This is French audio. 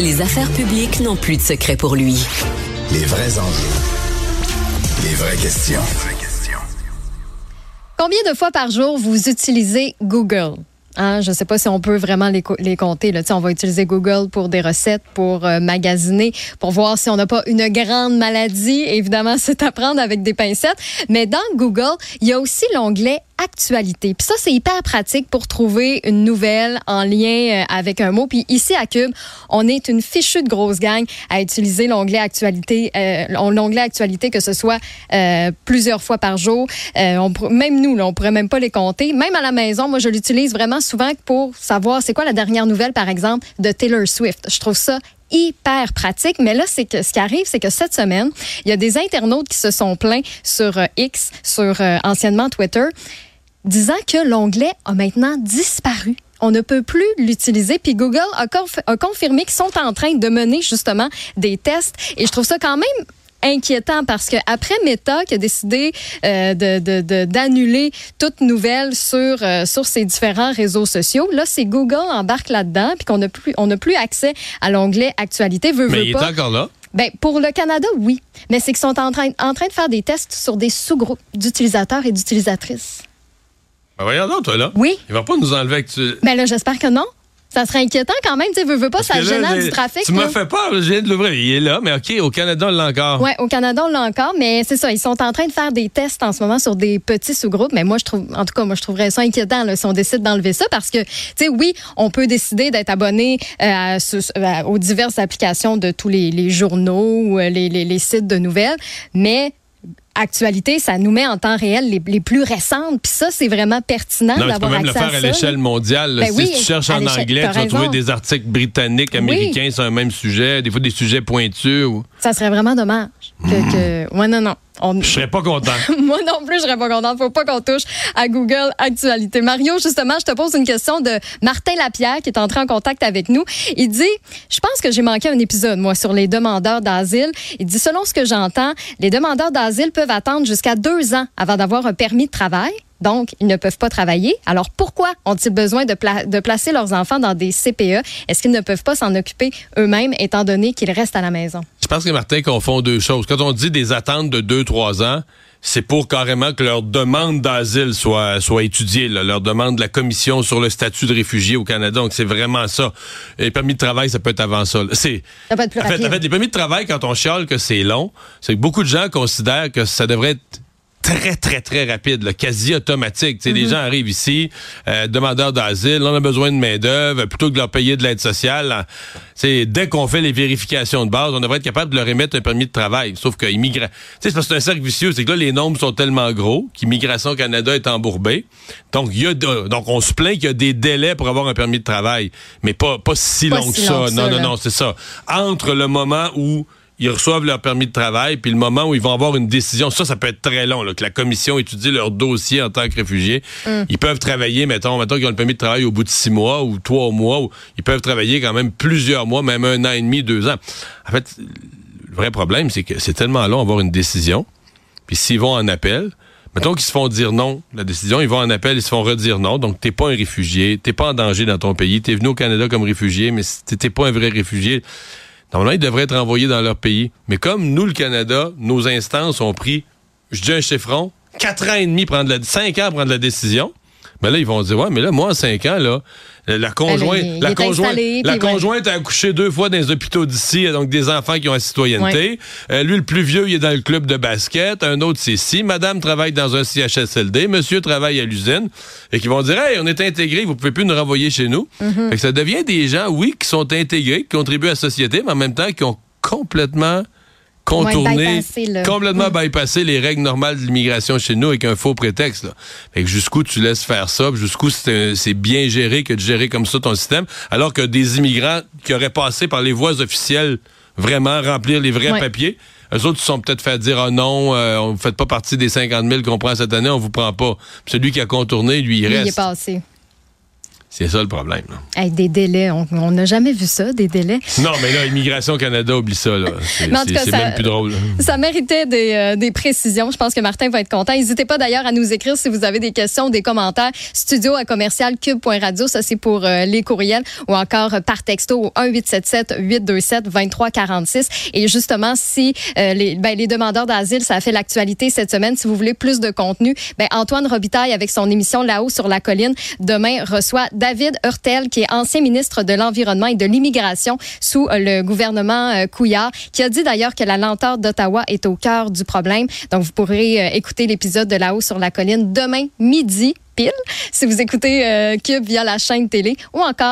Les affaires publiques n'ont plus de secret pour lui. Les vrais enjeux. Les vraies questions. Combien de fois par jour vous utilisez Google? Hein, je ne sais pas si on peut vraiment les, les compter. Là. On va utiliser Google pour des recettes, pour euh, magasiner, pour voir si on n'a pas une grande maladie. Évidemment, c'est à prendre avec des pincettes. Mais dans Google, il y a aussi l'onglet actualité. Puis ça, c'est hyper pratique pour trouver une nouvelle en lien euh, avec un mot. Puis ici, à Cube, on est une fichue de grosse gang à utiliser l'onglet actualité, euh, l'onglet actualité, que ce soit euh, plusieurs fois par jour. Euh, on, même nous, là, on pourrait même pas les compter. Même à la maison, moi, je l'utilise vraiment souvent pour savoir c'est quoi la dernière nouvelle, par exemple, de Taylor Swift. Je trouve ça hyper pratique. Mais là, c'est que ce qui arrive, c'est que cette semaine, il y a des internautes qui se sont plaints sur euh, X, sur euh, anciennement Twitter, disant que l'onglet a maintenant disparu. On ne peut plus l'utiliser. Puis Google a, conf- a confirmé qu'ils sont en train de mener justement des tests. Et je trouve ça quand même inquiétant parce que après Meta qui a décidé euh, de- d'annuler toute nouvelle sur euh, sur ses différents réseaux sociaux là c'est Google embarque là-dedans puis qu'on n'a plus on n'a plus accès à l'onglet actualité veut Mais veut il est encore là. ben, pour le Canada, oui. Mais c'est qu'ils sont en train, en train de faire des tests sur des sous-groupes d'utilisateurs et d'utilisatrices. Ben voyons donc, toi, là. Oui. Il va pas nous enlever avec tu... Ben là, j'espère que non. Ça serait inquiétant quand même. Tu veux, veux pas, Parce ça que génère du trafic. Tu m'as fait peur, je viens de l'ouvrir. Il est là, mais OK, au Canada, on l'a encore. Ouais, au Canada, on l'a encore, mais c'est ça. Ils sont en train de faire des tests en ce moment sur des petits sous-groupes. Mais moi, je trouve, en tout cas, moi, je trouverais ça inquiétant là, si on décide d'enlever ça parce que, tu sais, oui, on peut décider d'être abonné euh, aux diverses applications de tous les, les journaux ou euh, les, les- les sites de nouvelles, mais actualité, ça nous met en temps réel les, les plus récentes. Puis ça, c'est vraiment pertinent Non, mais tu peux d'avoir même le accès faire à, à ça. l'échelle mondiale. Ben si oui, tu cherches à en anglais, tu vas trouver des articles britanniques, américains sur un même sujet, des fois des sujets pointus. ou- Ça serait vraiment dommage que... que... Ouais, non, non. On... Je serais pas content. Moi non plus, je serais pas contente. Faut pas qu'on touche à Google Actualité. Mario, justement, je te pose une question de Martin Lapierre qui est entré en contact avec nous. Il dit, je pense que j'ai manqué un épisode, moi, sur les demandeurs d'asile. Il dit, selon ce que j'entends, les demandeurs d'asile peuvent attendre jusqu'à deux ans avant d'avoir un permis de travail. Donc, ils ne peuvent pas travailler. Alors, pourquoi ont-ils besoin de, pla- de placer leurs enfants dans des CPE? Est-ce qu'ils ne peuvent pas s'en occuper eux-mêmes, étant donné qu'ils restent à la maison? Je pense que Martin confond deux choses. Quand on dit des attentes de 2-3 ans, c'est pour carrément que leur demande d'asile soit, soit étudiée, là. leur demande de la commission sur le statut de réfugié au Canada. Donc, c'est vraiment ça. Les permis de travail, ça peut être avant ça. C'est, Ça peut être plus en fait, en fait, les permis de travail, quand on chiale que c'est long, c'est que beaucoup de gens considèrent que ça devrait être très, très, très rapide, là, quasi automatique. Sais, Les Mm-hmm. gens arrivent ici, euh, demandeurs d'asile, on a besoin de main-d'œuvre, plutôt que de leur payer de l'aide sociale. c'est dès qu'on fait les vérifications de base, on devrait être capable de leur émettre un permis de travail. Sauf que immigra... tu sais, c'est parce que c'est un cercle vicieux, c'est que là, les nombres sont tellement gros qu'Immigration Canada est embourbé. Donc, il y a de- donc on se plaint qu'il y a des délais pour avoir un permis de travail, mais pas, pas si Pas long si que ça. long que non, ça, non, non, c'est ça. Entre le moment où ils reçoivent leur permis de travail, puis le moment où ils vont avoir une décision, ça, ça peut être très long, là, que la commission étudie leur dossier en tant que réfugiés. Mm. Ils peuvent travailler, mettons, mettons qu'ils ont le permis de travail au bout de six mois ou trois mois, ou ils peuvent travailler quand même plusieurs mois, même un an et demi, deux ans. En fait, le vrai problème, c'est que c'est tellement long d'avoir une décision, puis s'ils vont en appel, Mettons qu'ils se font dire non, la décision, ils vont en appel, ils se font redire non. Donc, t'es pas un réfugié, t'es pas en danger dans ton pays, t'es venu au Canada comme réfugié, mais t'es pas un vrai réfugié. Normalement, ils devraient être envoyés dans leur pays. Mais comme nous, le Canada, nos instances ont pris, je dis un chiffron, quatre ans et demi, prendre la, cinq ans prendre la décision, ben là, ils vont dire, ouais, mais là, moi, en cinq ans, là, la- conjointe, Ben, il la conjointe, installé, la ouais. conjointe a accouché deux fois dans les hôpitaux d'ici, donc des enfants qui ont la citoyenneté. Euh, lui, le plus vieux, il est dans le club de basket. Un autre, c'est ici. Madame travaille dans un CHSLD. Monsieur travaille à l'usine. Et qui vont dire, hey, on est intégrés, vous pouvez plus nous renvoyer chez nous. Mm-hmm. Fait que ça devient des gens, oui, qui sont intégrés, qui contribuent à la société, mais en même temps, qui ont complètement là. complètement bypassé les règles normales de l'immigration chez nous avec un faux prétexte. Là. Fait que jusqu'où tu laisses faire ça, jusqu'où c'est bien géré que de gérer comme ça ton système, alors que des immigrants qui auraient passé par les voies officielles vraiment remplir les vrais Ouais. papiers, eux autres, ils se sont peut-être fait dire, ah non, euh, on ne fait pas partie des 50 000 qu'on prend cette année, on vous prend pas. Puis celui qui a contourné, lui, il Lui, il est reste. passé. C'est ça le problème. là. Hey, des délais, on n'a jamais vu ça, des délais. Non, mais là, Immigration Canada, oublie ça. C'est même plus drôle. là. Ça méritait des, euh, des précisions. Je pense que Martin va être content. N'hésitez pas d'ailleurs à nous écrire si vous avez des questions, des commentaires. Studio à commercial cube.radio, ça c'est pour euh, les courriels ou encore euh, par texto au 1877 827 2346. Et justement, si les, ben, les demandeurs d'asile, ça a fait l'actualité cette semaine. Si vous voulez plus de contenu, ben, Antoine Robitaille avec son émission Là-haut sur la colline demain reçoit David Hurtel, qui est ancien ministre de l'Environnement et de l'Immigration sous euh, le gouvernement euh, Couillard, qui a dit d'ailleurs que la lenteur d'Ottawa est au cœur du problème. Donc, vous pourrez euh, écouter l'épisode de Là-haut sur la colline demain midi pile si vous écoutez euh, Cube via la chaîne télé ou encore